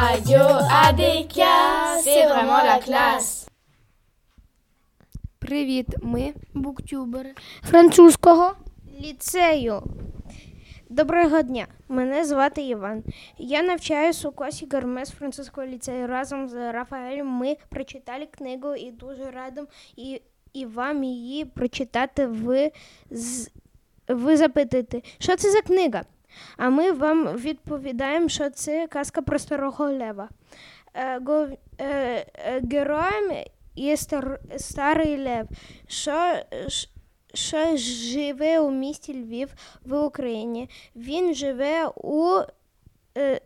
Radio ADK, c'est vraiment la classe. Привіт, ми буктюбери французького ліцею. Доброго дня, мене звати Іван. Я навчаюсь у класі Гармес французького ліцею. Разом з Рафаелем ми прочитали книгу і дуже радим і, і вам її прочитати. Ви, з, ви запитаєте, що це за книга? А ми вам відповідаємо, що це казка про старого лева. Е, е, е, героєм є стар, старий лев, що, що живе у місті Львів в Україні. Він живе у е,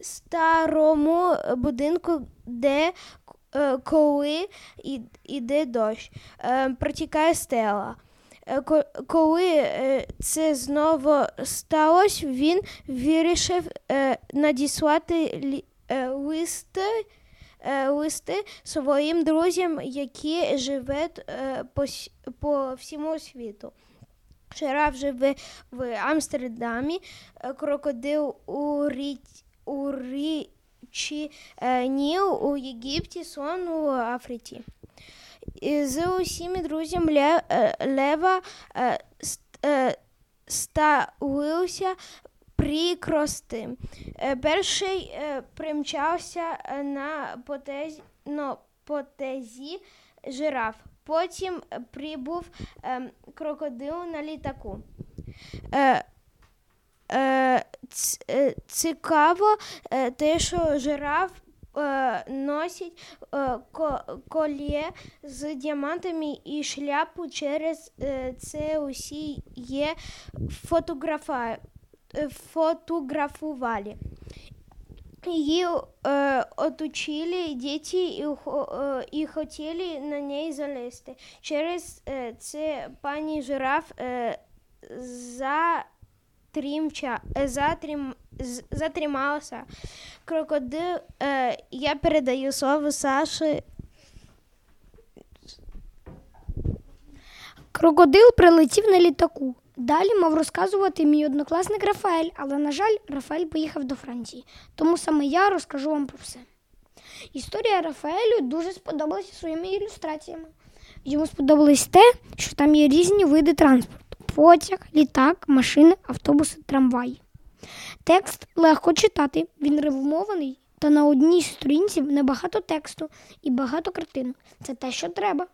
старому будинку, де е, коли йде дощ, е, протікає стела. Е, коли е, це знову сталося, він вирішив е, надіслати листи листи своїм друзям, які живуть по, всьому світу. Жираф живе в Амстердамі, крокодил у, рі... у річі Ніл у Єгипті, сон у Африці з усіми друзями Лева ставився прикрости. Перший примчався на потезі, ну, потезі жираф. Потім прибув крокодил на літаку. Цікаво те, що жираф носить колє з діамантами і шляпу через це усі є фотографа, фотографували. Її е, оточили діти і, е, і хотіли на неї залізти. Через е, це пані жираф е, затримча, затрим, затрималася. Крокодил, е, я передаю слово Саші. Крокодил прилетів на літаку. Далі мав розказувати мій однокласник Рафаель, але, на жаль, Рафаель поїхав до Франції. Тому саме я розкажу вам про все. Історія Рафаелю дуже сподобалася своїми ілюстраціями. Йому сподобалось те, що там є різні види транспорту: потяг, літак, машини, автобуси, трамваї. Текст легко читати, він ревмований, та на одній сторінці небагато тексту і багато картинок. Це те, що треба.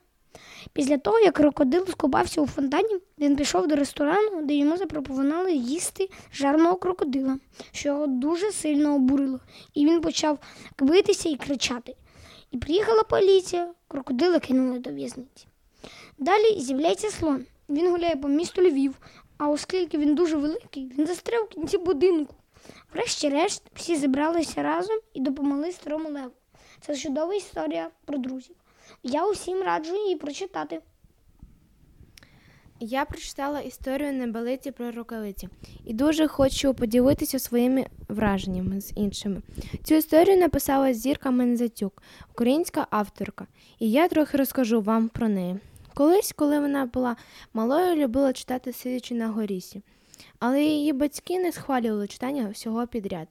Після того, як крокодил скупався у фонтані, він пішов до ресторану, де йому запропонували їсти жарного крокодила, що його дуже сильно обурило, і він почав квитися і кричати. І приїхала поліція, крокодила кинули до в'язниці. Далі з'являється слон. Він гуляє по місту Львів, а оскільки він дуже великий, він застряв в кінці будинку. Врешті-решт всі зібралися разом і допомогли старому леву. Це чудова історія про друзів. Я усім раджу її прочитати. Я прочитала історію небелиці про рукавиці і дуже хочу поділитися своїми враженнями з іншими. Цю історію написала Зірка Мензатюк, українська авторка, і я трохи розкажу вам про неї. Колись, коли вона була малою, любила читати сидячи на горісі, але її батьки не схвалювали читання всього підряд.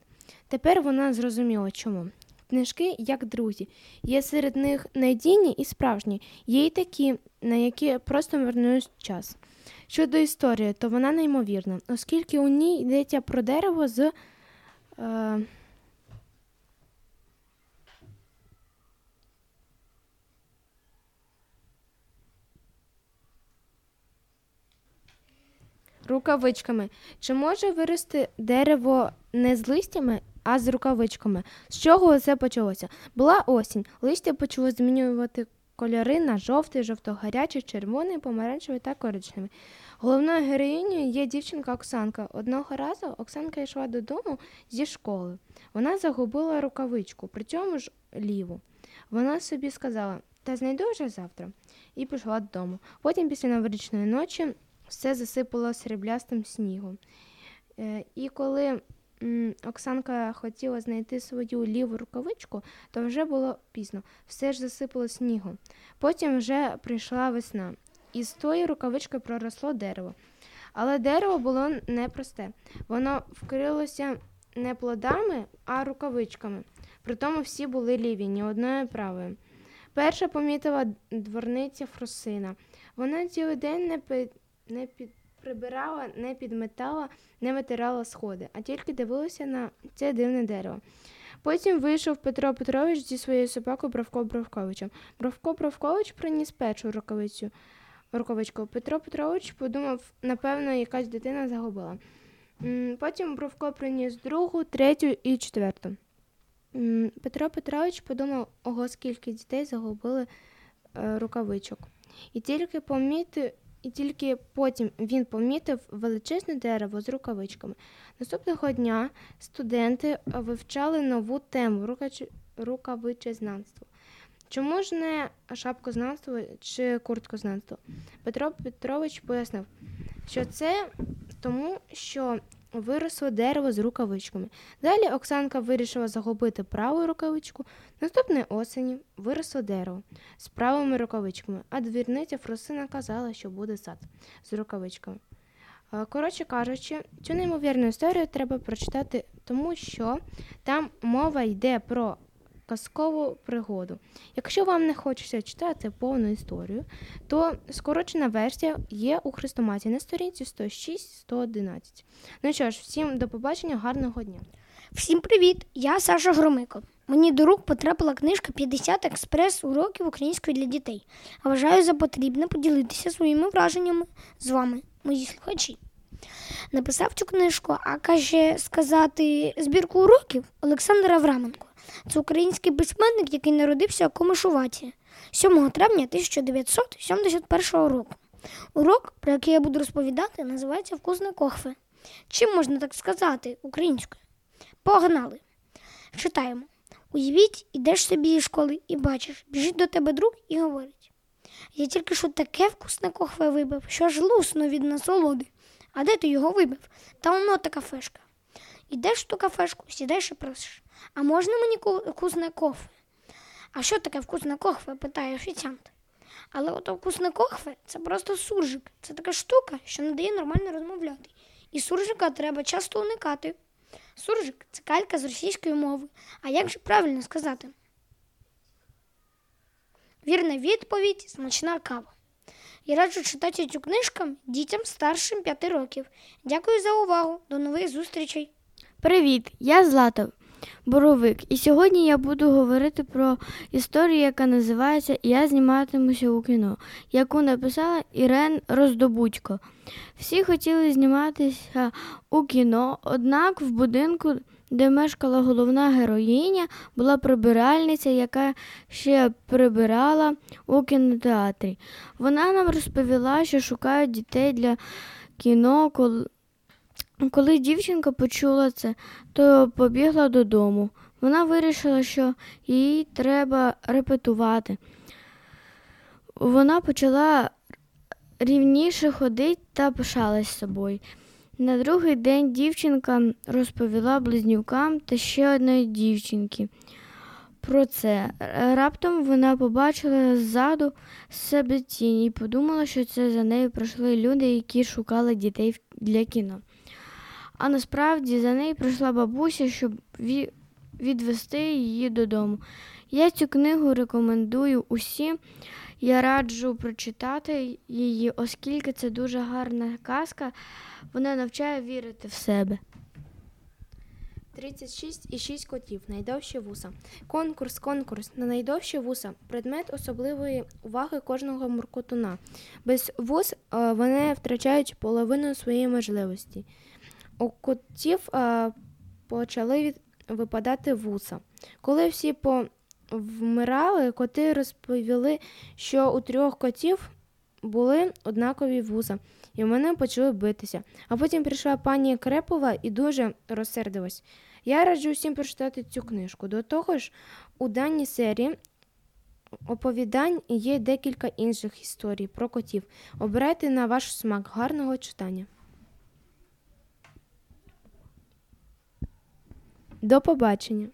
Тепер вона зрозуміла, чому. Книжки, як друзі, є серед них надійні і справжні, є й такі, на які просто вернують час. Щодо історії, то вона неймовірна, оскільки у ній йдеться про дерево з. Е, Рукавичками. Чи може вирости дерево не з листями, а з рукавичками. З чого це почалося? Була осінь. Листя почало змінювати кольори на жовтий, жовто-гарячий, червоний, помаранчевий та коричневий. Головною героїнею є дівчинка Оксанка. Одного разу Оксанка йшла додому зі школи. Вона загубила рукавичку, при цьому ж ліву. Вона собі сказала, та знайду вже завтра, і пішла додому. Потім, після новорічної ночі, все засипало сріблястим снігом. Е, і коли Оксанка хотіла знайти свою ліву рукавичку, то вже було пізно, все ж засипало снігом. Потім вже прийшла весна, і з тої рукавички проросло дерево. Але дерево було непросте. Воно вкрилося не плодами, а рукавичками. Притому всі були ліві, ні одної правої. Перша помітила дворниця Фросина. Вона цілий день не. Не під... прибирала, не підметала, не витирала сходи, а тільки дивилася на це дивне дерево. Потім вийшов Петро Петрович зі своєю собакою Бровко Бровковичем. Бровко Бровкович приніс першу рукавицю. Рукавичку. Петро Петрович подумав, напевно, якась дитина загубила. Потім Бровко приніс другу, третю і четверту. Петро Петрович подумав, ого, скільки дітей загубили е, рукавичок. І тільки помітив, і тільки потім він помітив величезне дерево з рукавичками. Наступного дня студенти вивчали нову тему рукавичезнанство. Чому ж не шапкознавство чи курткознавство? Петро Петрович пояснив, що це тому, що виросло дерево з рукавичками. Далі Оксанка вирішила загубити праву рукавичку. Наступної осені виросло дерево з правими рукавичками, а двірниця Фросина казала, що буде сад з рукавичками. Е, Коротше кажучи, цю неймовірну історію треба прочитати, тому що там мова йде про казкову пригоду. Якщо вам не хочеться читати повну історію, то скорочена версія є у Хрестоматі на сторінці 106-111. Ну що ж, всім до побачення, гарного дня. Всім привіт! Я Саша Громико. Мені до рук потрапила книжка 50 експрес-уроків української для дітей. Вважаю за потрібне поділитися своїми враженнями з вами, мої слухачі. Написав цю книжку, а каже сказати збірку уроків Олександр Авраменко. Це український письменник, який народився у Комишуваті 7 травня 1971 року. Урок, про який я буду розповідати, називається Вкусне кохве. Чим можна так сказати українською? Погнали. Читаємо. Уявіть, ідеш собі зі школи і бачиш, біжить до тебе друг і говорить. Я тільки що таке вкусне кохве вибив, що аж лусно від насолоди. А де ти його вибив? Та воно та кафешка. Ідеш в ту кафешку, сідаєш і просиш. А можна мені вкусне кохве? А що таке вкусне кохве? питає офіціант. Але ото вкусне кохве це просто суржик. Це така штука, що не дає нормально розмовляти. І суржика треба часто уникати. Суржик це калька з російської мови. А як же правильно сказати? Вірна відповідь смачна кава. Я раджу читати цю книжку дітям старшим 5 років. Дякую за увагу. До нових зустрічей. Привіт, я Злата Боровик, і сьогодні я буду говорити про історію, яка називається Я зніматимуся у кіно, яку написала Ірен Роздобудько. Всі хотіли зніматися у кіно, однак в будинку, де мешкала головна героїня, була прибиральниця, яка ще прибирала у кінотеатрі. Вона нам розповіла, що шукають дітей для кіно, коли. Коли дівчинка почула це, то побігла додому. Вона вирішила, що їй треба репетувати. Вона почала рівніше ходити та пишалась собою. На другий день дівчинка розповіла близнюкам та ще одної дівчинки про це. Раптом вона побачила ззаду себе тінь і подумала, що це за нею прийшли люди, які шукали дітей для кіно. А насправді за нею прийшла бабуся, щоб ві- відвести її додому. Я цю книгу рекомендую усім. Я раджу прочитати її, оскільки це дуже гарна казка. Вона навчає вірити в себе. 36 і 6 котів, найдовші вуса. Конкурс, конкурс на найдовші вуса. Предмет особливої уваги кожного муркотуна. Без вус е, вони втрачають половину своєї можливості. У котів е, почали від, випадати вуса. Коли всі повмирали, коти розповіли, що у трьох котів були однакові вуса, і вони почали битися. А потім прийшла пані Крепова і дуже розсердилась. Я раджу всім прочитати цю книжку. До того ж, у даній серії оповідань є декілька інших історій про котів. Обирайте на ваш смак гарного читання. До побачення!